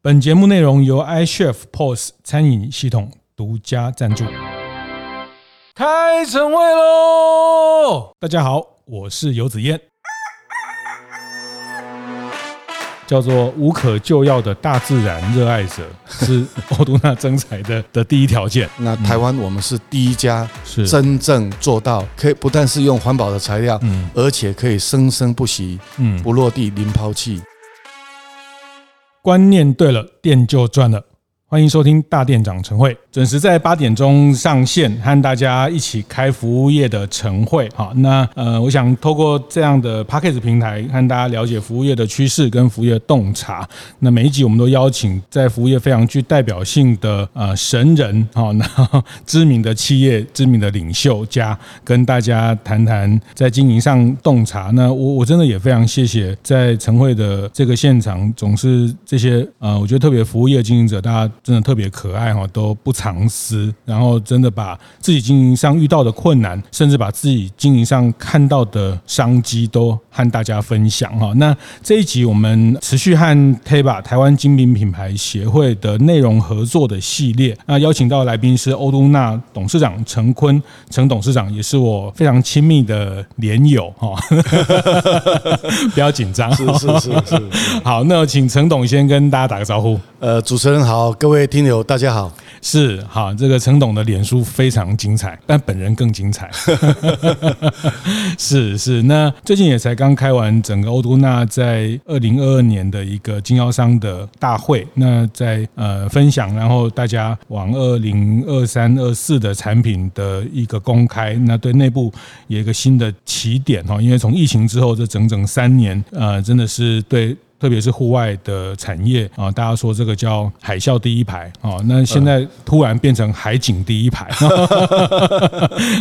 本节目内容由 iChef POS 餐饮系统独家赞助。开晨会喽！大家好，我是游子彦。叫做无可救药的大自然热爱者 是欧杜纳征才的的第一条件。那台湾我们是第一家是真正做到可以不但是用环保的材料，嗯，而且可以生生不息，嗯，不落地零抛弃。观念对了，店就赚了。欢迎收听大店长晨会，准时在八点钟上线，和大家一起开服务业的晨会。好，那呃，我想透过这样的 Podcast 平台，和大家了解服务业的趋势跟服务业洞察。那每一集我们都邀请在服务业非常具代表性的呃神人，好，那知名的企业、知名的领袖家，跟大家谈谈在经营上洞察。那我我真的也非常谢谢在晨会的这个现场，总是这些呃，我觉得特别服务业经营者，大家。真的特别可爱哈，都不藏私，然后真的把自己经营上遇到的困难，甚至把自己经营上看到的商机都和大家分享哈。那这一集我们持续和 TABA 台湾精品品牌协会的内容合作的系列，那邀请到的来宾是欧都娜董事长陈坤，陈董事长也是我非常亲密的连友哈，不要紧张，是是是是。好，那请陈董先跟大家打个招呼。呃，主持人好，各位听友大家好，是好，这个陈董的脸书非常精彩，但本人更精彩，是是。那最近也才刚开完整个欧都纳在二零二二年的一个经销商的大会，那在呃分享，然后大家往二零二三、二四的产品的一个公开，那对内部有一个新的起点哈，因为从疫情之后这整整三年，呃，真的是对。特别是户外的产业啊，大家说这个叫海啸第一排啊，那现在突然变成海景第一排，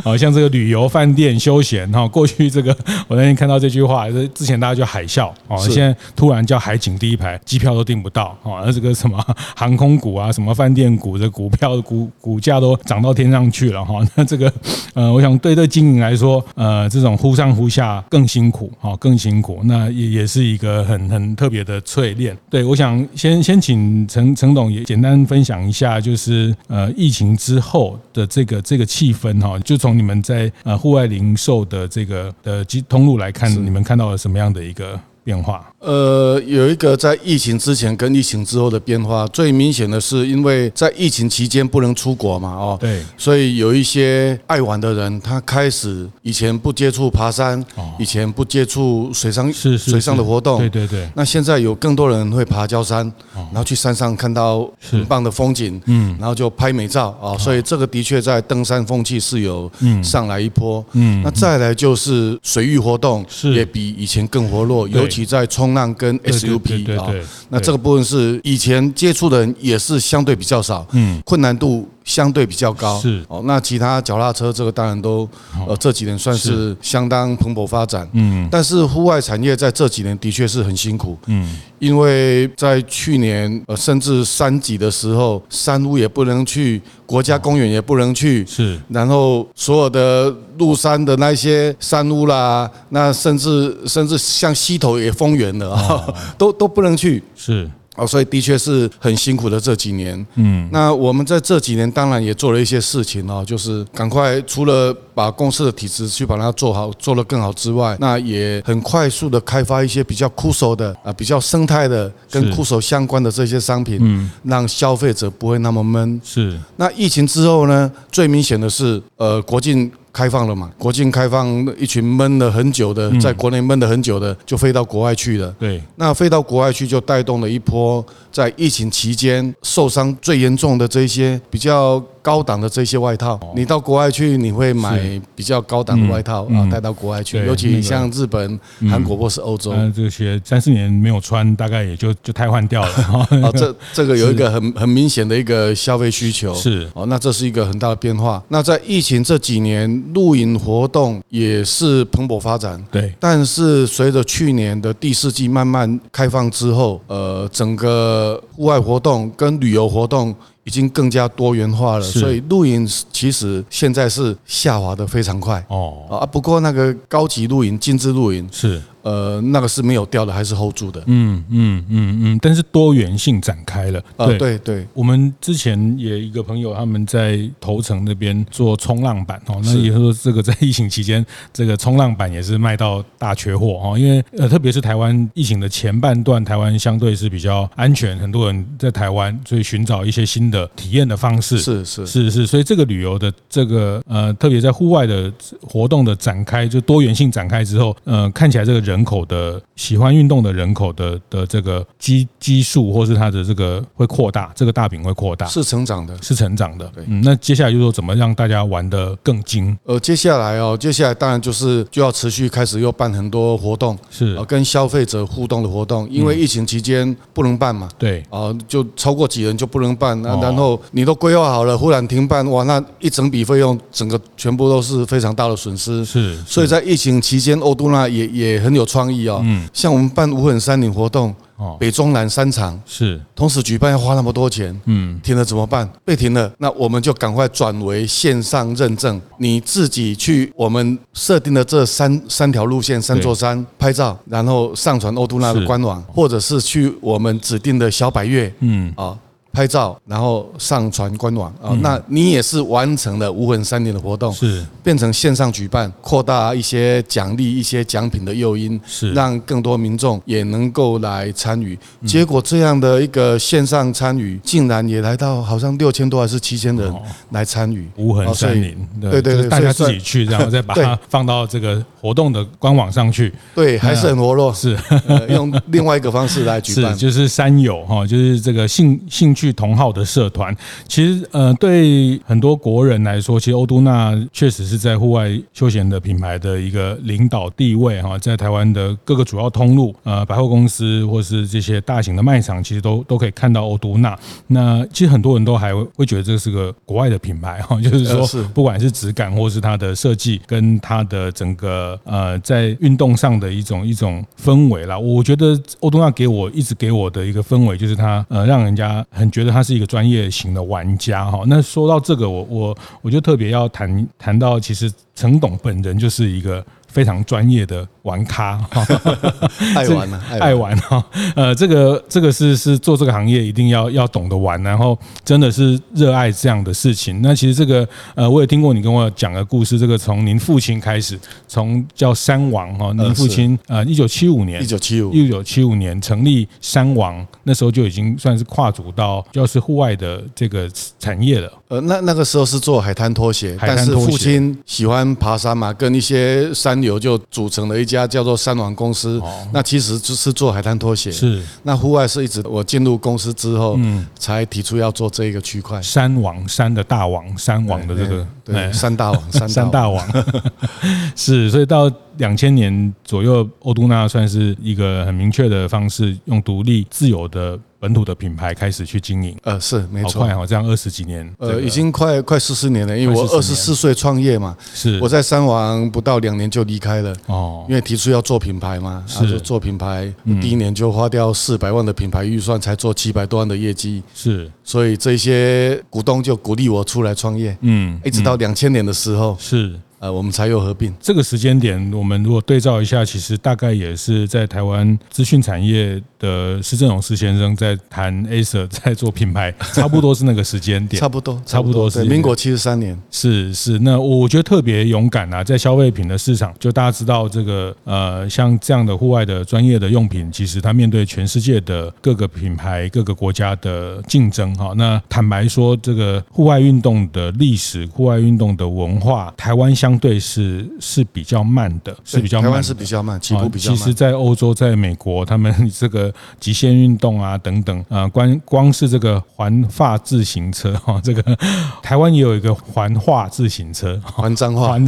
好 像这个旅游、饭店、休闲哈，过去这个我那天看到这句话，之前大家叫海啸啊，现在突然叫海景第一排，机票都订不到啊，那这个什么航空股啊，什么饭店股的股票股股价都涨到天上去了哈，那这个呃，我想对这经营来说，呃，这种忽上忽下更辛苦啊，更辛苦，那也也是一个很很特。特别的淬炼，对，我想先先请陈陈董也简单分享一下，就是呃疫情之后的这个这个气氛哈，就从你们在呃户外零售的这个的通路来看，你们看到了什么样的一个变化？呃，有一个在疫情之前跟疫情之后的变化，最明显的是因为在疫情期间不能出国嘛，哦，对，所以有一些爱玩的人，他开始以前不接触爬山，以前不接触水上是水上的活动，对对对。那现在有更多人会爬焦山，然后去山上看到很棒的风景，嗯，然后就拍美照啊，所以这个的确在登山风气是有上来一波，嗯，那再来就是水域活动也比以前更活络，尤其在冲。冲浪跟 SUP 啊，那这个部分是以前接触的人也是相对比较少，嗯，困难度相对比较高，是。哦。那其他脚踏车这个当然都呃这几年算是相当蓬勃发展，嗯。但是户外产业在这几年的确是很辛苦，嗯，因为在去年呃甚至三级的时候，山屋也不能去，国家公园也不能去，是。然后所有的入山的那些山屋啦，那甚至甚至像溪头也封园了啊，都都不能去，是。哦，所以的确是很辛苦的这几年。嗯，那我们在这几年当然也做了一些事情哦，就是赶快除了把公司的体制去把它做好，做得更好之外，那也很快速的开发一些比较酷手的啊，比较生态的跟酷手相关的这些商品，嗯，让消费者不会那么闷。是。那疫情之后呢，最明显的是，呃，国境。开放了嘛？国境开放，一群闷了很久的，在国内闷了很久的，就飞到国外去了。对，那飞到国外去，就带动了一波在疫情期间受伤最严重的这些比较。高档的这些外套，你到国外去，你会买比较高档的外套啊，带到国外去。尤其像日本、韩国或是欧洲，这些三四年没有穿，大概也就就汰换掉了。啊，这 这个有一个很很明显的一个消费需求。是哦，那这是一个很大的变化。那在疫情这几年，露营活动也是蓬勃发展。对，但是随着去年的第四季慢慢开放之后，呃，整个户外活动跟旅游活动。已经更加多元化了，所以露营其实现在是下滑的非常快哦啊。不过那个高级露营、精致露营是。呃，那个是没有掉的，还是 hold 住的。嗯嗯嗯嗯，但是多元性展开了。对、呃、对对，我们之前也一个朋友他们在头城那边做冲浪板哦，那也就是说这个在疫情期间，这个冲浪板也是卖到大缺货哦，因为呃，特别是台湾疫情的前半段，台湾相对是比较安全，很多人在台湾，所以寻找一些新的体验的方式。是是是是，所以这个旅游的这个呃，特别在户外的活动的展开，就多元性展开之后，呃，看起来这个人口的喜欢运动的人口的的这个基基数，或是它的这个会扩大，这个大饼会扩大，是成长的，是成长的。嗯，那接下来就是说怎么让大家玩的更精？呃，接下来哦，接下来当然就是就要持续开始又办很多活动，是。跟消费者互动的活动，因为疫情期间不能办嘛，对，啊，就超过几人就不能办，那然后你都规划好了，忽然停办，哇，那一整笔费用，整个全部都是非常大的损失。是，所以在疫情期间，欧都纳也也很有创意哦，嗯，像我们办无痕山林活动。哦，北中南三场是。同时举办，要花那么多钱，嗯，停了怎么办？被停了，那我们就赶快转为线上认证，你自己去我们设定的这三三条路线、三座山拍照，然后上传欧都纳的官网，或者是去我们指定的小百越，嗯。啊。拍照，然后上传官网啊，那你也是完成了无痕三年的活动，是。变成线上举办，扩大一些奖励、一些奖品的诱因，是。让更多民众也能够来参与。结果这样的一个线上参与，竟然也来到好像六千多还是七千人来参与。无痕山林，对对对，大家自己去，然后再把它放到这个活动的官网上去，对，还是很活络，是。用另外一个方式来举办，就是山友哈，就是这个兴兴趣。同号的社团，其实呃，对很多国人来说，其实欧都娜确实是在户外休闲的品牌的一个领导地位哈，在台湾的各个主要通路，呃，百货公司或是这些大型的卖场，其实都都可以看到欧都娜。那其实很多人都还会觉得这是个国外的品牌哈，就是说，不管是质感或是它的设计，跟它的整个呃在运动上的一种一种氛围啦。我觉得欧都娜给我一直给我的一个氛围，就是它呃让人家很。觉得他是一个专业型的玩家哈，那说到这个，我我我就特别要谈谈到，其实陈董本人就是一个。非常专业的玩咖，爱玩啊，爱玩哈。呃，这个这个是是做这个行业一定要要懂得玩，然后真的是热爱这样的事情。那其实这个呃，我也听过你跟我讲的故事。这个从您父亲开始，从叫山王哈，您父亲呃，一九七五年，一九七五，一九七五年成立山王，那时候就已经算是跨足到就是户外的这个产业了。呃，那那个时候是做海滩拖鞋，但是父亲喜欢爬山嘛，跟一些山友就组成了一家叫做三王公司。那其实就是做海滩拖鞋。是。那户外是一直我进入公司之后，嗯，才提出要做这一个区块。山王，山的大王，山王的这个，对，山大王，山大王。是，所以到两千年左右，欧都纳算是一个很明确的方式，用独立自由的。本土的品牌开始去经营，呃，是没错，好快哦，这样二十几年，呃，已经快快四十年了，因为我二十四岁创业嘛，是。我在三王不到两年就离开了，哦，因为提出要做品牌嘛，是。做品牌，第一年就花掉四百万的品牌预算，才做七百多万的业绩，是，所以这些股东就鼓励我出来创业，嗯，一直到两千年的时候，是。呃，我们才有合并。这个时间点，我们如果对照一下，其实大概也是在台湾资讯产业的施正荣施先生在谈 Acer 在做品牌，差不多是那个时间点。差不多，差不多是民国七十三年。是是，那我觉得特别勇敢啊，在消费品的市场，就大家知道这个呃，像这样的户外的专业的用品，其实它面对全世界的各个品牌、各个国家的竞争哈。那坦白说，这个户外运动的历史、户外运动的文化，台湾相相对是是比较慢的，是比较慢。湾是比较慢，起步比较慢。其实，在欧洲、在美国，他们这个极限运动啊等等啊，光光是这个环法自行车 哈，这个台湾也有一个环化自行车，环脏化，环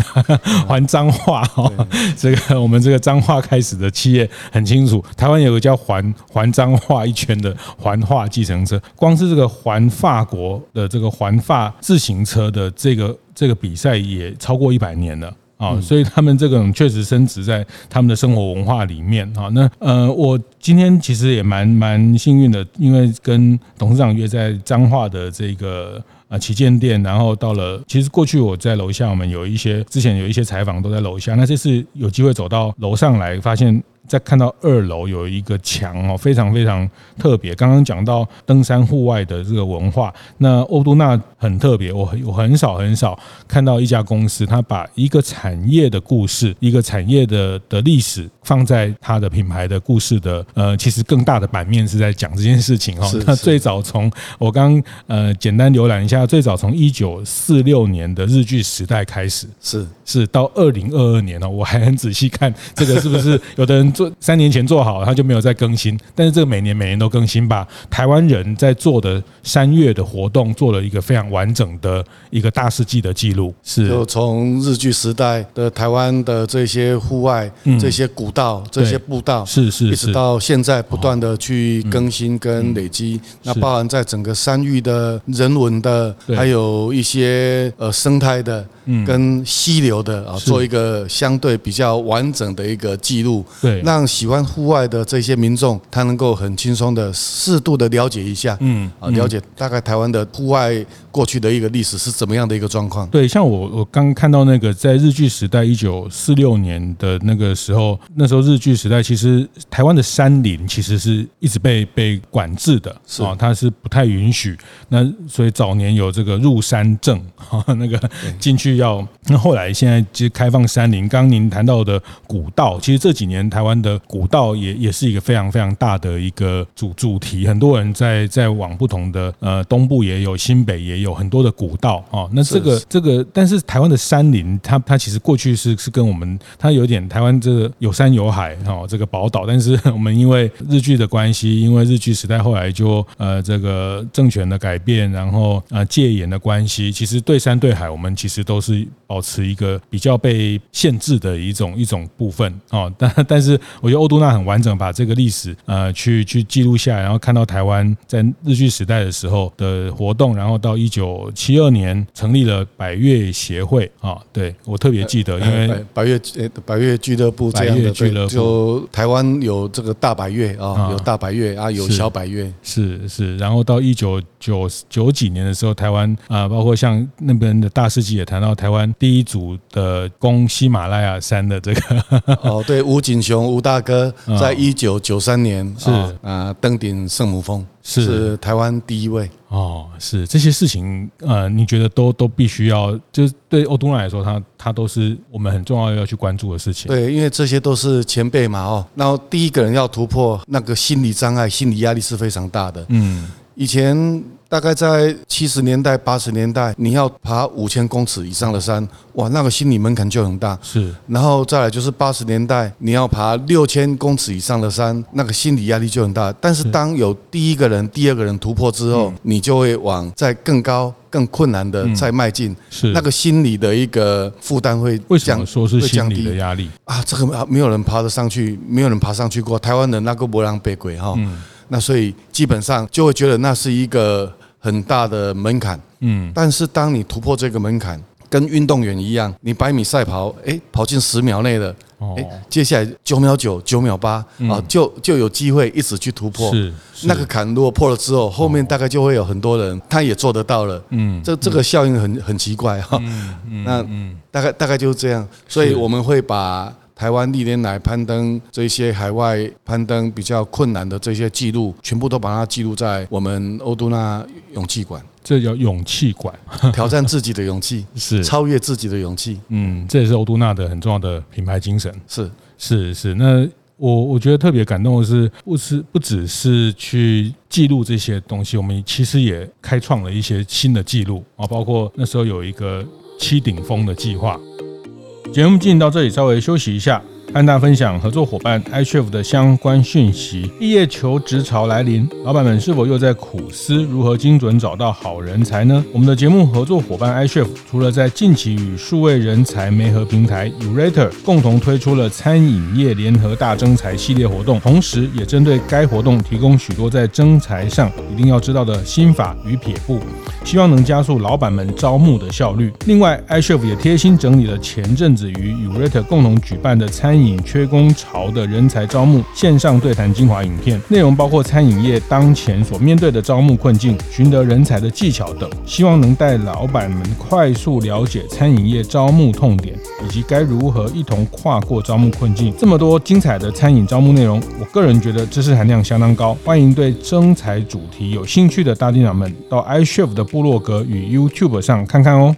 环彰化哈。这个我们这个彰化开始的企业很清楚，台湾有个叫环环彰化一圈的环化计程车，光是这个环法国的这个环法自行车的这个。这个比赛也超过一百年了啊，所以他们这个确实深植在他们的生活文化里面啊。那呃，我今天其实也蛮蛮幸运的，因为跟董事长约在彰化的这个。啊，旗舰店，然后到了，其实过去我在楼下，我们有一些之前有一些采访都在楼下，那这次有机会走到楼上来，发现再看到二楼有一个墙哦，非常非常特别。刚刚讲到登山户外的这个文化，那欧都纳很特别，我我很少很少看到一家公司，它把一个产业的故事、一个产业的的历史放在它的品牌的故事的呃，其实更大的版面是在讲这件事情哦。那最早从我刚呃简单浏览一下，最早从一九四六年的日剧时代开始，是是到二零二二年哦，我还很仔细看这个是不是有的人。做三年前做好，他就没有再更新。但是这个每年每年都更新把。台湾人在做的山月的活动，做了一个非常完整的一个大事记的记录。是，就从日据时代的台湾的这些户外、这些古道、这些步道，是是，一直到现在不断的去更新跟累积。那包含在整个山域的人文的，还有一些呃生态的，跟溪流的啊，做一个相对比较完整的一个记录。对。让喜欢户外的这些民众，他能够很轻松的、适度的了解一下，嗯，啊，了解大概台湾的户外过去的一个历史是怎么样的一个状况。对，像我我刚看到那个在日据时代一九四六年的那个时候，那时候日据时代其实台湾的山林其实是一直被被管制的，是啊，它是不太允许。那所以早年有这个入山证，哈，那个进去要。那后来现在其实开放山林，刚刚您谈到的古道，其实这几年台湾。的古道也也是一个非常非常大的一个主主题，很多人在在往不同的呃东部也有，新北也有很多的古道哦。那这个这个，但是台湾的山林，它它其实过去是是跟我们它有点台湾这个有山有海哦，这个宝岛。但是我们因为日剧的关系，因为日剧时代后来就呃这个政权的改变，然后呃戒严的关系，其实对山对海，我们其实都是保持一个比较被限制的一种一种部分哦。但但是。我觉得欧都娜很完整，把这个历史呃去去记录下来，然后看到台湾在日据时代的时候的活动，然后到一九七二年成立了百越协会啊，对我特别记得，因为百越呃百越俱乐部这样的俱乐部，就台湾有这个大百越啊，有大百越啊，有小百越，是是，然后到一九九九几年的时候，台湾啊，包括像那边的大师级也谈到台湾第一组的攻喜马拉雅山的这个哦，对，吴景雄。吴大哥在一九九三年是啊登顶圣母峰，是台湾第一位哦。是这些事情呃，你觉得都都必须要，就是对欧都纳来说，他他都是我们很重要要去关注的事情。对，因为这些都是前辈嘛哦。然后第一个人要突破那个心理障碍，心理压力是非常大的。嗯，以前。大概在七十年代、八十年代，你要爬五千公尺以上的山，哇，那个心理门槛就很大。是，然后再来就是八十年代，你要爬六千公尺以上的山，那个心理压力就很大。但是当有第一个人、第二个人突破之后，你就会往在更高、更困难的再迈进。是，那个心理的一个负担会降，为什么说是心理的压力啊？这个没有人爬得上去，没有人爬上去过。台湾的那个波浪北鬼哈，那所以基本上就会觉得那是一个。很大的门槛，嗯，但是当你突破这个门槛，跟运动员一样，你百米赛跑，哎，跑进十秒内的，哎，接下来九秒九、九秒八啊，就就有机会一直去突破。是，那个坎如果破了之后，后面大概就会有很多人，他也做得到了。嗯，这这个效应很很奇怪哈。嗯，那大概大概就是这样，所以我们会把。台湾历年来攀登这些海外攀登比较困难的这些记录，全部都把它记录在我们欧都纳勇气馆。这叫勇气馆，挑战自己的勇气，是超越自己的勇气。嗯，这也是欧都纳的很重要的品牌精神。是是是。那我我觉得特别感动的是，不是不只是去记录这些东西，我们其实也开创了一些新的记录啊，包括那时候有一个七顶峰的计划。节目进行到这里，稍微休息一下。和大家分享合作伙伴 iCHEF 的相关讯息。毕业求职潮来临，老板们是否又在苦思如何精准找到好人才呢？我们的节目合作伙伴 iCHEF 除了在近期与数位人才媒合平台 Urator 共同推出了餐饮业联合大征才系列活动，同时也针对该活动提供许多在征才上一定要知道的心法与撇步，希望能加速老板们招募的效率。另外，iCHEF 也贴心整理了前阵子与 Urator 共同举办的餐饮缺工潮的人才招募线上对谈精华影片，内容包括餐饮业当前所面对的招募困境、寻得人才的技巧等，希望能带老板们快速了解餐饮业招募痛点，以及该如何一同跨过招募困境。这么多精彩的餐饮招募内容，我个人觉得知识含量相当高，欢迎对征才主题有兴趣的大店长们到 iCHEF 的部落格与 YouTube 上看看哦。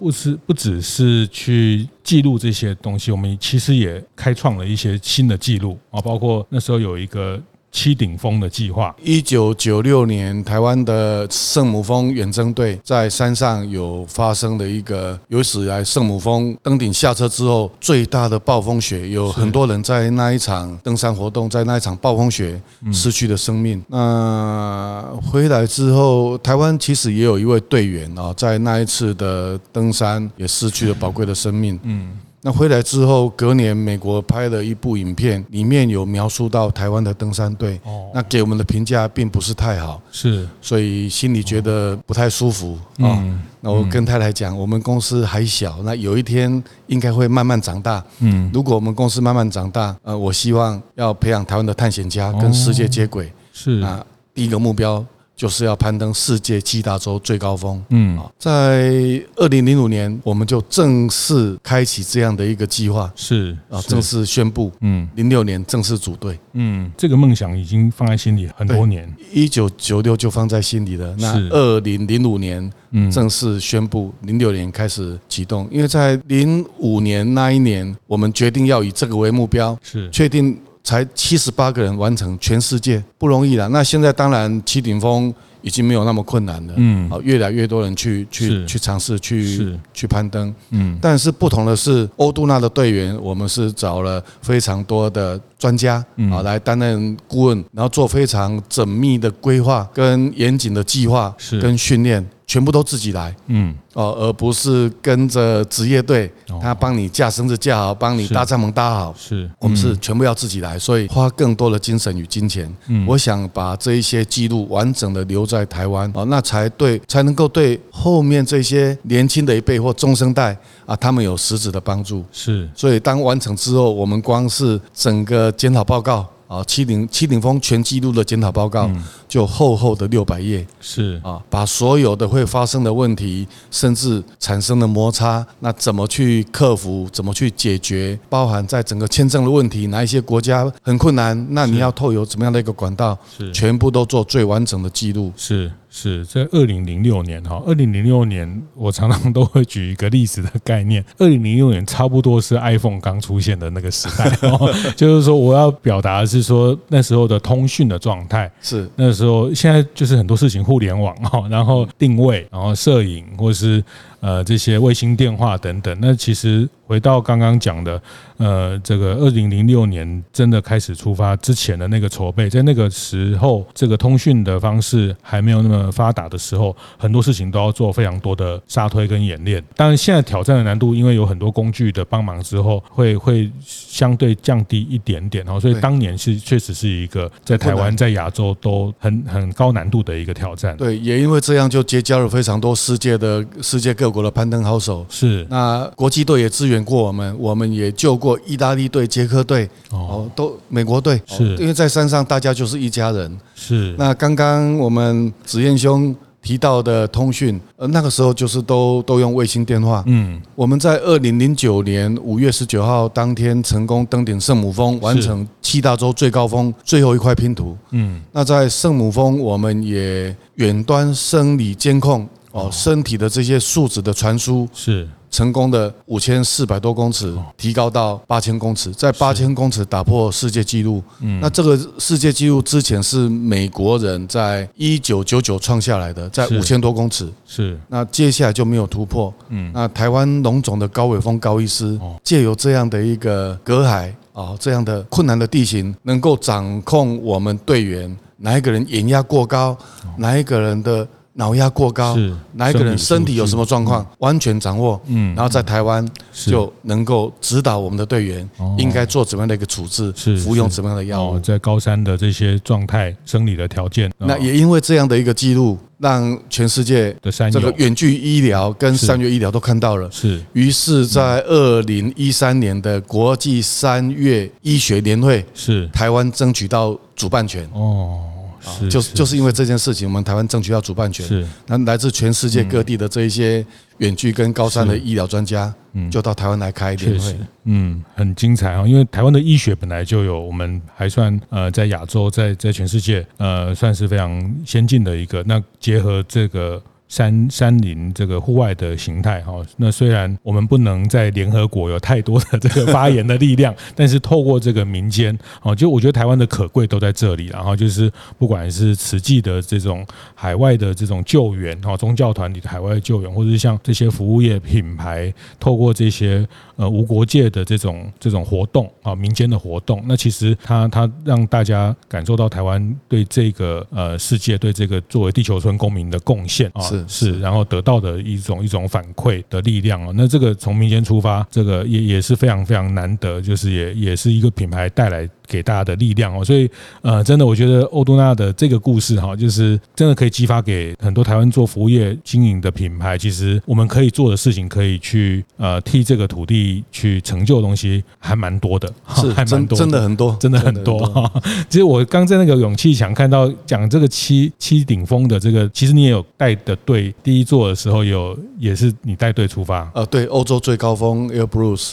不是不只是去记录这些东西，我们其实也开创了一些新的记录啊，包括那时候有一个。七顶峰的计划。一九九六年，台湾的圣母峰远征队在山上有发生的一个有史以来圣母峰登顶下车之后最大的暴风雪，有很多人在那一场登山活动，在那一场暴风雪失去了生命。那回来之后，台湾其实也有一位队员啊，在那一次的登山也失去了宝贵的生命。嗯。那回来之后，隔年美国拍了一部影片，里面有描述到台湾的登山队，那给我们的评价并不是太好，是，所以心里觉得不太舒服啊。那我跟太太讲，我们公司还小，那有一天应该会慢慢长大。嗯，如果我们公司慢慢长大，呃，我希望要培养台湾的探险家，跟世界接轨。是啊，第一个目标。就是要攀登世界七大洲最高峰。嗯，在二零零五年，我们就正式开启这样的一个计划。是啊，正式宣布。嗯，零六年正式组队。嗯，这个梦想已经放在心里很多年。一九九六就放在心里了。那二零零五年，嗯，正式宣布，零六年开始启动。因为在零五年那一年，我们决定要以这个为目标，是确定。才七十八个人完成全世界不容易了。那现在当然七顶峰已经没有那么困难了。嗯，好，越来越多人去去去尝试去去攀登。嗯，但是不同的是，欧杜纳的队员，我们是找了非常多的专家啊来担任顾问，然后做非常缜密的规划跟严谨的计划跟训练。全部都自己来，嗯，哦，而不是跟着职业队，他帮你架绳子架好，帮你搭帐篷搭好，是。我们是全部要自己来，所以花更多的精神与金钱。嗯，我想把这一些记录完整的留在台湾，哦，那才对，才能够对后面这些年轻的一辈或中生代啊，他们有实质的帮助。是，所以当完成之后，我们光是整个检讨报告。啊，七顶七顶峰全记录的检讨报告，就厚厚的六百页，是。啊，把所有的会发生的问题，甚至产生的摩擦，那怎么去克服，怎么去解决，包含在整个签证的问题，哪一些国家很困难，那你要透有怎么样的一个管道，是。全部都做最完整的记录，是。是在二零零六年哈，二零零六年我常常都会举一个历史的概念，二零零六年差不多是 iPhone 刚出现的那个时代，就是说我要表达的是说那时候的通讯的状态是那时候，现在就是很多事情互联网哈，然后定位，然后摄影或是。呃，这些卫星电话等等，那其实回到刚刚讲的，呃，这个二零零六年真的开始出发之前的那个筹备，在那个时候，这个通讯的方式还没有那么发达的时候，很多事情都要做非常多的沙推跟演练。当然，现在挑战的难度，因为有很多工具的帮忙之后，会会相对降低一点点哦。所以当年是确实是一个在台湾、在亚洲都很很高难度的一个挑战。对，也因为这样就结交了非常多世界的世界各。国的攀登好手是，那国际队也支援过我们，我们也救过意大利队、捷克队哦，都美国队。是，因为在山上大家就是一家人。是。那刚刚我们子燕兄提到的通讯，呃，那个时候就是都都用卫星电话。嗯，我们在二零零九年五月十九号当天成功登顶圣母峰，完成七大洲最高峰最后一块拼图。嗯，那在圣母峰，我们也远端生理监控。哦，身体的这些数值的传输。是成功的，五千四百多公尺提高到八千公尺，在八千公尺打破世界纪录。嗯，那这个世界纪录之前是美国人在一九九九创下来的，在五千多公尺。是，那接下来就没有突破。嗯，那台湾龙总的高伟峰高医师借由这样的一个隔海啊，这样的困难的地形，能够掌控我们队员哪一个人眼压过高，哪一个人的。脑压过高，是哪一个人身体有什么状况，完全掌握。嗯，然后在台湾就能够指导我们的队员应该做怎么样的一个处置，是服用怎么样的药物。在高山的这些状态、生理的条件，那也因为这样的一个记录，让全世界的这个远距医疗跟山岳医疗都看到了。是。于是，在二零一三年的国际山岳医学年会，是台湾争取到主办权。哦。是。就就是因为这件事情，我们台湾争取要主办权。是。那来自全世界各地的这一些远距跟高山的医疗专家。嗯，就到台湾来开联会，嗯，很精彩啊！因为台湾的医学本来就有，我们还算呃，在亚洲，在在全世界呃，算是非常先进的一个。那结合这个。山山林这个户外的形态哈，那虽然我们不能在联合国有太多的这个发言的力量，但是透过这个民间哦，就我觉得台湾的可贵都在这里。然后就是不管是慈济的这种海外的这种救援哈，宗教团体的海外救援，或者是像这些服务业品牌，透过这些呃无国界的这种这种活动啊，民间的活动，那其实它它让大家感受到台湾对这个呃世界对这个作为地球村公民的贡献啊。是，然后得到的一种一种反馈的力量哦。那这个从民间出发，这个也也是非常非常难得，就是也也是一个品牌带来给大家的力量哦。所以呃，真的我觉得欧都纳的这个故事哈，就是真的可以激发给很多台湾做服务业经营的品牌，其实我们可以做的事情，可以去呃替这个土地去成就的东西还蛮多的，是还蛮多，真的很多，真的很多。其实我刚在那个勇气墙看到讲这个七七顶峰的这个，其实你也有带的队。第一座的时候有也是你带队出发，呃，对，欧洲最高峰 Air Bruce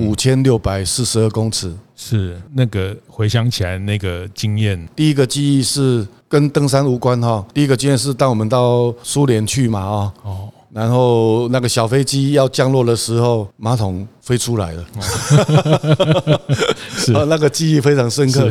五千六百四十二公尺，是那个回想起来那个经验，第一个记忆是跟登山无关哈，第一个经验是当我们到苏联去嘛啊，哦，然后那个小飞机要降落的时候，马桶飞出来了，是，那个记忆非常深刻。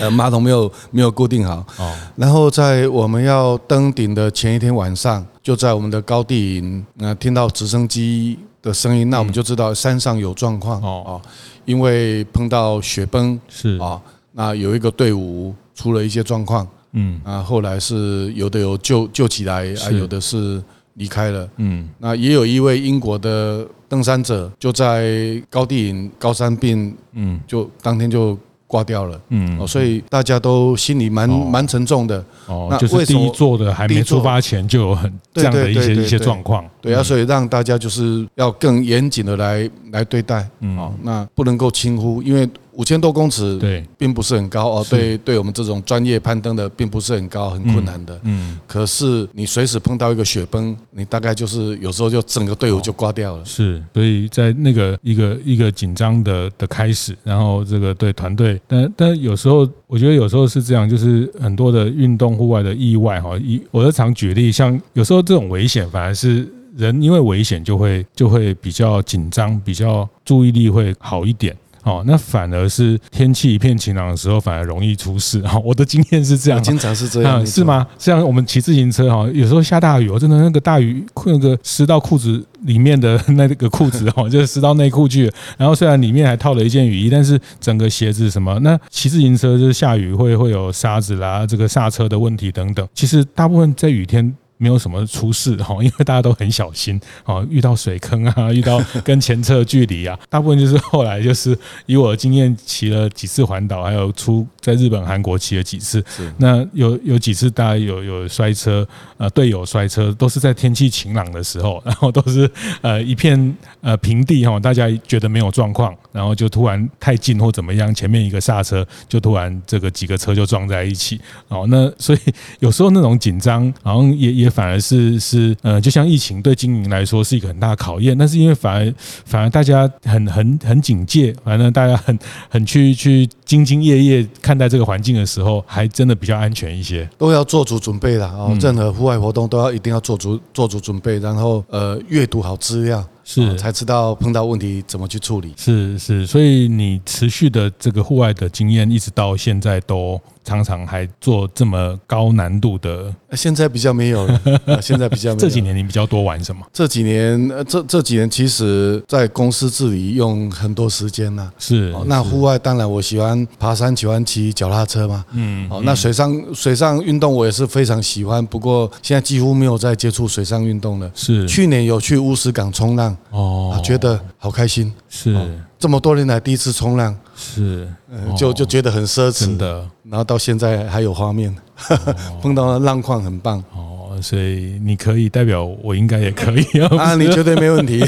呃，马桶没有没有固定好，哦，然后在我们要登顶的前一天晚上，就在我们的高地营，那听到直升机的声音，那我们就知道山上有状况哦，因为碰到雪崩是。啊，那有一个队伍出了一些状况，嗯，啊，后来是有的有救救起来，啊，有的是离开了，嗯，那也有一位英国的登山者就在高地营高山病，嗯，就当天就。挂掉了，嗯，所以大家都心里蛮蛮沉重的。哦，那就是第一座的还没出发前就有很这样的一些一些状况。对啊，所以让大家就是要更严谨的来来对待。嗯，好，那不能够轻忽，因为。五千多公尺，对，并不是很高哦。对，对我们这种专业攀登的，并不是很高，很困难的。嗯，可是你随时碰到一个雪崩，你大概就是有时候就整个队伍就挂掉了。是，所以在那个一个一个紧张的的开始，然后这个对团队，但但有时候我觉得有时候是这样，就是很多的运动户外的意外哈。一我就常举例，像有时候这种危险，反而是人因为危险就会就会比较紧张，比较注意力会好一点。哦，那反而是天气一片晴朗的时候，反而容易出事。哈，我的经验是这样，经常是这样，是吗？像我们骑自行车哈，有时候下大雨，我真的那个大雨，那个湿到裤子里面的那个裤子哈，就是湿到内裤去。然后虽然里面还套了一件雨衣，但是整个鞋子什么，那骑自行车就是下雨会会有沙子啦，这个刹车的问题等等。其实大部分在雨天。没有什么出事哈，因为大家都很小心啊，遇到水坑啊，遇到跟前车距离啊，大部分就是后来就是以我的经验骑了几次环岛，还有出在日本、韩国骑了几次，那有有几次大家有有摔车，呃，队友摔车都是在天气晴朗的时候，然后都是呃一片呃平地哈，大家觉得没有状况，然后就突然太近或怎么样，前面一个刹车就突然这个几个车就撞在一起哦，那所以有时候那种紧张好像也也。反而是是呃，就像疫情对经营来说是一个很大的考验，但是因为反而反而大家很很很警戒，反正大家很很去去兢兢业业看待这个环境的时候，还真的比较安全一些，都要做足准备了。哦，任何户外活动都要一定要做足做足准备，然后呃阅读好资料。是，才知道碰到问题怎么去处理。是是，所以你持续的这个户外的经验，一直到现在都常常还做这么高难度的。现在比较没有了，现在比较没有。这几年你比较多玩什么？这几年，这这几年其实在公司治理用很多时间呢。是。那户外当然我喜欢爬山，喜欢骑脚踏车嘛。嗯。哦，那水上水上运动我也是非常喜欢，不过现在几乎没有再接触水上运动了。是。去年有去乌石港冲浪。哦，觉得好开心，是这么多年来第一次冲浪，是，就就觉得很奢侈，真的。然后到现在还有画面，碰到的浪况很棒。哦，所以你可以代表我应该也可以 啊，你绝对没问题，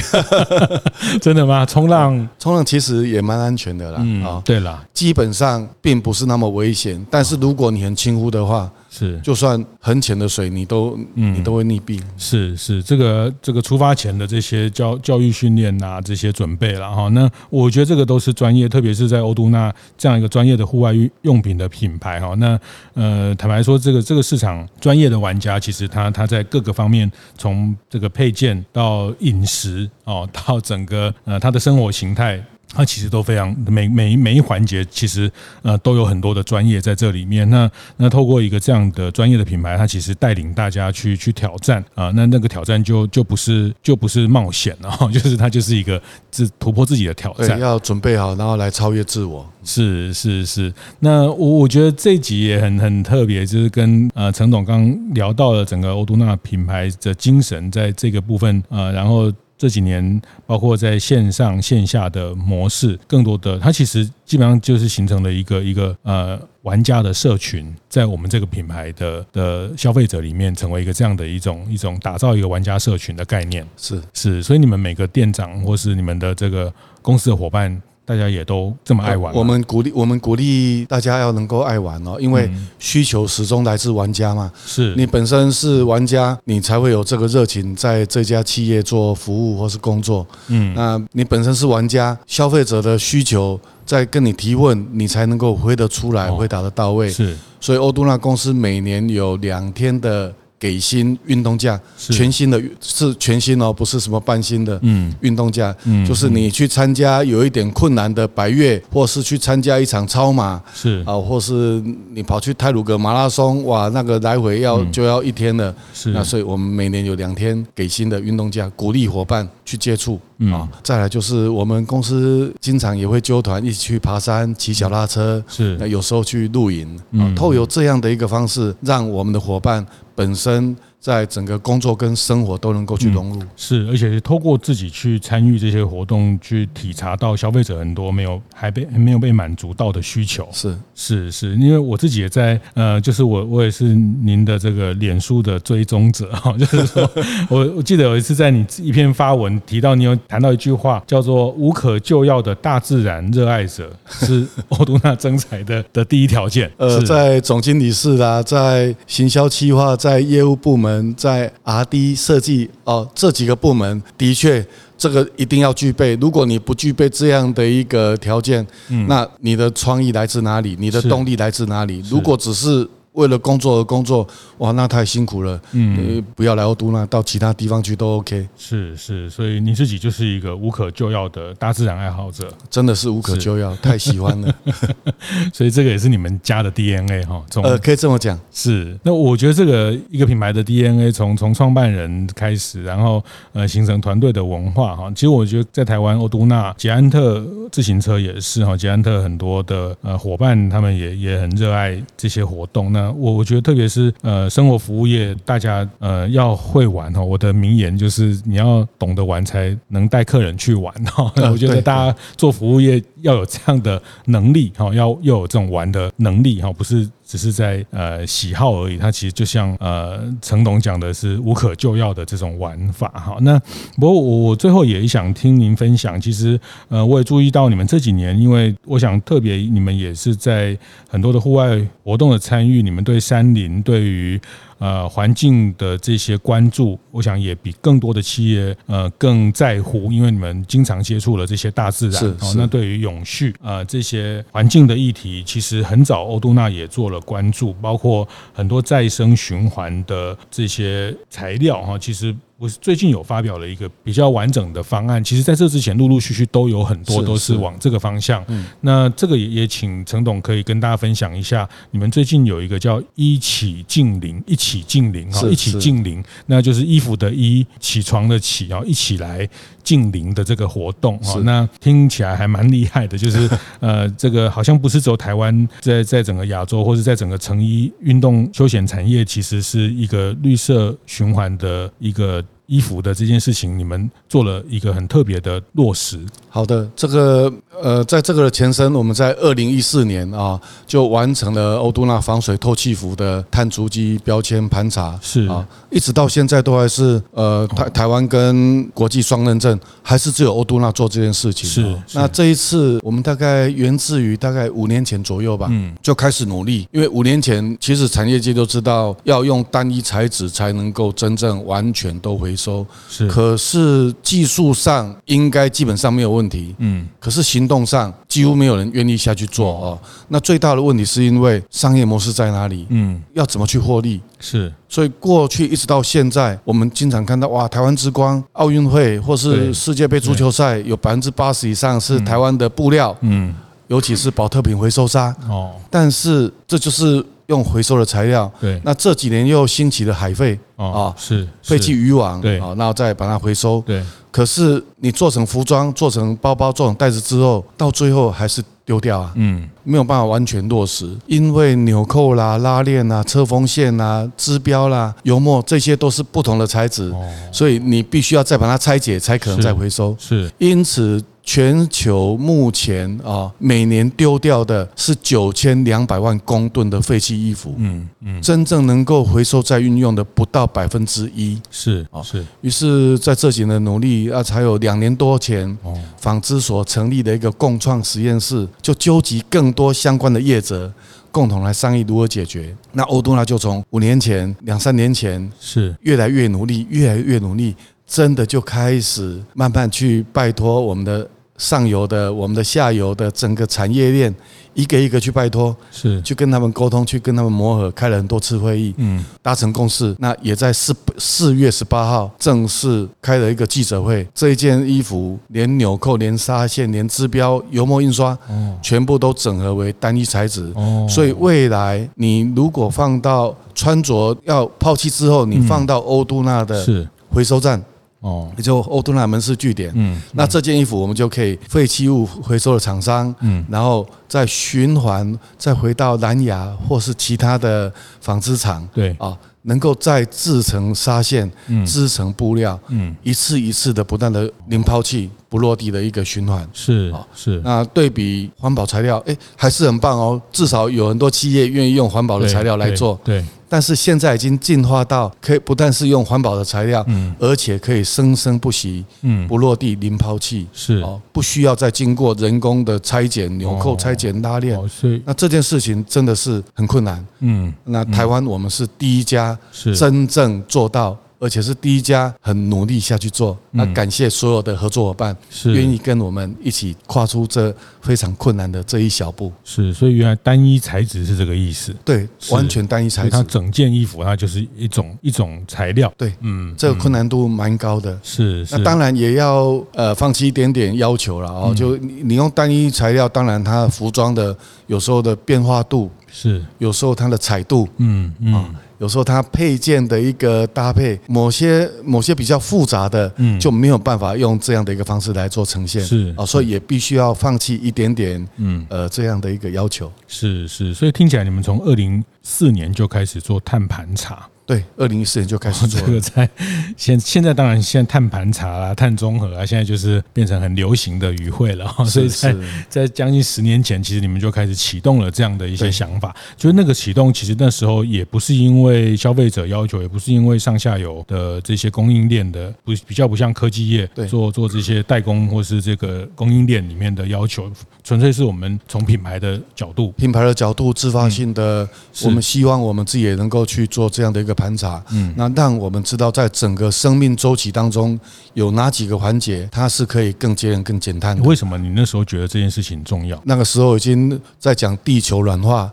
真的吗？冲浪，冲浪其实也蛮安全的啦，嗯，啊，对啦，基本上并不是那么危险，但是如果你很轻忽的话。是，就算很浅的水，你都你都会溺毙。是是，这个这个出发前的这些教教育训练啊，这些准备了哈。那我觉得这个都是专业，特别是在欧都纳这样一个专业的户外用品的品牌哈。那呃，坦白说，这个这个市场专业的玩家，其实他他在各个方面，从这个配件到饮食哦，到整个呃他的生活形态。它其实都非常每每每一环节，其实呃都有很多的专业在这里面。那那透过一个这样的专业的品牌，它其实带领大家去去挑战啊。那那个挑战就就不是就不是冒险了，就是它就是一个自突破自己的挑战。要准备好，然后来超越自我。是是是。那我我觉得这一集也很很特别，就是跟呃陈总刚聊到了整个欧都娜品牌的精神，在这个部分呃，然后。这几年，包括在线上线下的模式，更多的它其实基本上就是形成了一个一个呃玩家的社群，在我们这个品牌的的消费者里面，成为一个这样的一种一种打造一个玩家社群的概念。是是，所以你们每个店长或是你们的这个公司的伙伴。大家也都这么爱玩，我们鼓励我们鼓励大家要能够爱玩哦，因为需求始终来自玩家嘛。是你本身是玩家，你才会有这个热情在这家企业做服务或是工作。嗯，那你本身是玩家，消费者的需求在跟你提问，你才能够回得出来，回答得到位。是，所以欧都纳公司每年有两天的。给薪运动假，全新的，是全新哦，不是什么半新的。嗯，运动假，嗯，就是你去参加有一点困难的百岳，或是去参加一场超马，是啊，或是你跑去泰鲁格马拉松，哇，那个来回要就要一天了。是，那所以我们每年有两天给薪的运动假，鼓励伙伴去接触。啊，再来就是我们公司经常也会揪团一起去爬山、骑脚踏车，是，那有时候去露营。啊，透过这样的一个方式，让我们的伙伴。本身。在整个工作跟生活都能够去融入，是，而且是透过自己去参与这些活动，去体察到消费者很多没有还被还没有被满足到的需求。是是是，因为我自己也在呃，就是我我也是您的这个脸书的追踪者 哈，就是说 我我记得有一次在你一篇发文提到，你有谈到一句话叫做“无可救药的大自然热爱者是 欧都纳征才的的第一条件”。呃，在总经理室啦，在行销企划，在业务部门。在 R&D 设计哦，这几个部门的确，这个一定要具备。如果你不具备这样的一个条件，那你的创意来自哪里？你的动力来自哪里？如果只是为了工作而工作，哇，那太辛苦了。嗯，不要来欧都那，到其他地方去都 OK。是是，所以你自己就是一个无可救药的大自然爱好者，真的是无可救药，太喜欢了。所以这个也是你们家的 DNA 哈。呃，可以这么讲。是，那我觉得这个一个品牌的 DNA 从从创办人开始，然后呃形成团队的文化哈。其实我觉得在台湾欧都那捷安特自行车也是哈，捷安特很多的呃伙伴他们也也很热爱这些活动。那我我觉得，特别是呃，生活服务业，大家呃要会玩哈。我的名言就是，你要懂得玩，才能带客人去玩哈。我觉得大家做服务业要有这样的能力哈，要要有这种玩的能力哈，不是。只是在呃喜好而已，它其实就像呃陈董讲的是无可救药的这种玩法哈。那不过我我最后也想听您分享，其实呃我也注意到你们这几年，因为我想特别你们也是在很多的户外活动的参与，你们对山林对于。呃，环境的这些关注，我想也比更多的企业呃更在乎，因为你们经常接触了这些大自然。哦，那对于永续呃这些环境的议题，其实很早欧都娜也做了关注，包括很多再生循环的这些材料哈，其实。我最近有发表了一个比较完整的方案，其实在这之前陆陆续续都有很多都是往这个方向。那这个也也请陈董可以跟大家分享一下，你们最近有一个叫“一起净零”，一起净零哈，一起净零，那就是衣服的衣，起床的起，然后一起来净零的这个活动哈。那听起来还蛮厉害的，就是 呃，这个好像不是只有台湾，在在整个亚洲或者在整个成衣运动休闲产业，其实是一个绿色循环的一个。衣服的这件事情，你们做了一个很特别的落实。好的，这个呃，在这个的前身，我们在二零一四年啊，就完成了欧都纳防水透气服的碳足迹标签盘查，是。啊，一直到现在都还是呃台台湾跟国际双认证，还是只有欧都纳做这件事情。是，那这一次我们大概源自于大概五年前左右吧，嗯，就开始努力，因为五年前其实产业界都知道要用单一材质才能够真正完全都回收，是，可是技术上应该基本上没有问题，嗯，可是行动上几乎没有人愿意下去做哦。那最大的问题是因为商业模式在哪里？嗯，要怎么去获利？是，所以过去一直到现在，我们经常看到哇，台湾之光奥运会或是世界杯足球赛，有百分之八十以上是台湾的布料，嗯，尤其是保特瓶回收纱哦。但是这就是用回收的材料，对。那这几年又兴起了海废啊，是废弃渔网，对，然后再把它回收，对。可是你做成服装、做成包包、做成袋子之后，到最后还是丢掉啊，嗯，没有办法完全落实，因为纽扣啦、拉链啦、车缝线啦、支标啦、油墨这些都是不同的材质，所以你必须要再把它拆解，才可能再回收。是，因此。全球目前啊，每年丢掉的是九千两百万公吨的废弃衣服，嗯嗯，真正能够回收再运用的不到百分之一，是啊是。于是，在这几年的努力啊，才有两年多前，纺织所成立的一个共创实验室，就纠集更多相关的业者，共同来商议如何解决。那欧都纳就从五年前、两三年前是越来越努力，越来越努力。真的就开始慢慢去拜托我们的上游的、我们的下游的整个产业链，一个一个去拜托，是去跟他们沟通，去跟他们磨合，开了很多次会议，嗯，达成共识。那也在四四月十八号正式开了一个记者会。这一件衣服，连纽扣、连纱线、连织标、油墨印刷，全部都整合为单一材质。哦，所以未来你如果放到穿着要抛弃之后，你放到欧都纳的回收站。哦，也就欧都纳门市据点，嗯，那这件衣服我们就可以废弃物回收的厂商，嗯，然后再循环，再回到蓝牙或是其他的纺织厂，对，啊，能够再制成纱线，嗯，织成布料，嗯，一次一次的不断的零抛弃不落地的一个循环，是啊，是。那对比环保材料，哎，还是很棒哦，至少有很多企业愿意用环保的材料来做，对。但是现在已经进化到可以不但是用环保的材料，嗯，而且可以生生不息，嗯，不落地零抛弃，是。哦，不需要再经过人工的拆剪、纽扣拆剪、拉链，那这件事情真的是很困难，嗯，那台湾我们是第一家是。真正做到。而且是第一家很努力下去做，那感谢所有的合作伙伴，是愿意跟我们一起跨出这非常困难的这一小步。是，所以原来单一材质是这个意思。对，完全单一材质。它整件衣服它就是一种一种材料。对，嗯，这个困难度蛮高的。是，那当然也要呃放弃一点点要求了哦。就你你用单一材料，当然它服装的有时候的变化度是，有时候它的彩度，嗯嗯。有时候它配件的一个搭配，某些某些比较复杂的，嗯，就没有办法用这样的一个方式来做呈现，是啊，所以也必须要放弃一点点，嗯，呃，这样的一个要求。是是，所以听起来你们从二零四年就开始做碳盘查。对，二零一四年就开始做这个，在现现在当然现在碳盘查啊、碳综合啊，现在就是变成很流行的语汇了。所以在在将近十年前，其实你们就开始启动了这样的一些想法。就是那个启动，其实那时候也不是因为消费者要求，也不是因为上下游的这些供应链的不比较不像科技业做做这些代工或是这个供应链里面的要求，纯粹是我们从品牌的角度、品牌的角度、自发性的，我们希望我们自己也能够去做这样的一个。盘查，嗯，那让我们知道，在整个生命周期当中，有哪几个环节，它是可以更节能、更减碳的。为什么你那时候觉得这件事情重要？那个时候已经在讲地球软化，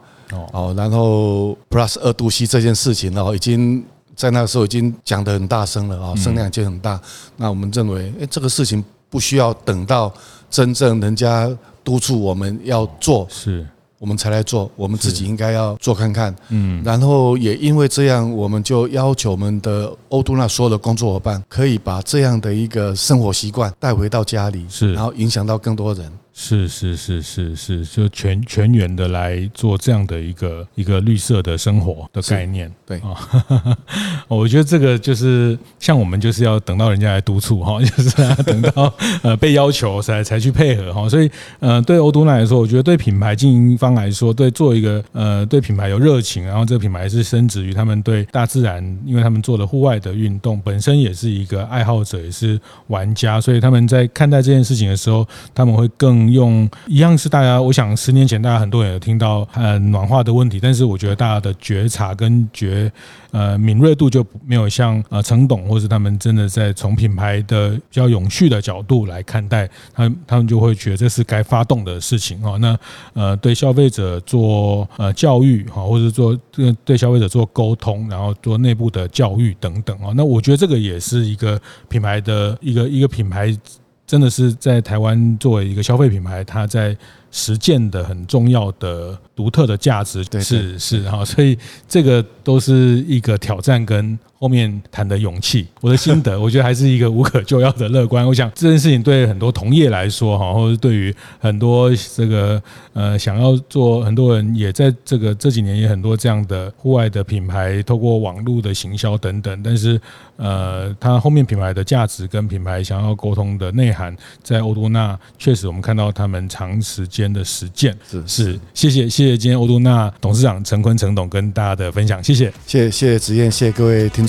哦，然后 plus 二度 C 这件事情，然后已经在那个时候已经讲得很大声了啊，声量已经很大。那我们认为，哎，这个事情不需要等到真正人家督促我们要做，是。我们才来做，我们自己应该要做看看，嗯，然后也因为这样，我们就要求我们的欧都纳所有的工作伙伴，可以把这样的一个生活习惯带回到家里，是，然后影响到更多人。是是是是是，就全全员的来做这样的一个一个绿色的生活的概念。对啊，我觉得这个就是像我们 就是要等到人家来督促哈，就是等到呃被要求才才去配合哈。所以呃，对欧都纳来说，我觉得对品牌经营方来说，对做一个呃对品牌有热情，然后这个品牌是升值于他们对大自然，因为他们做了户外的运动本身也是一个爱好者，也是玩家，所以他们在看待这件事情的时候，他们会更用一样是大家，我想十年前大家很多人有听到呃暖化的问题，但是我觉得大家的觉察跟觉呃敏锐度就没有像呃陈董或是他们真的在从品牌的比较永续的角度来看待，他他们就会觉得这是该发动的事情哦。那呃对消费者做呃教育哈，或者做对对消费者做沟通，然后做内部的教育等等啊。那我觉得这个也是一个品牌的一个一个品牌。真的是在台湾作为一个消费品牌，它在实践的很重要的独特的价值，是是哈，所以这个都是一个挑战跟。后面谈的勇气，我的心得，我觉得还是一个无可救药的乐观。我想这件事情对很多同业来说，哈，或者对于很多这个呃想要做，很多人也在这个这几年也很多这样的户外的品牌，透过网络的行销等等。但是呃，它后面品牌的价值跟品牌想要沟通的内涵，在欧都纳确实我们看到他们长时间的实践。是是，谢谢谢谢今天欧都纳董事长陈坤陈董跟大家的分享，谢谢谢谢谢谢子燕，谢谢各位听。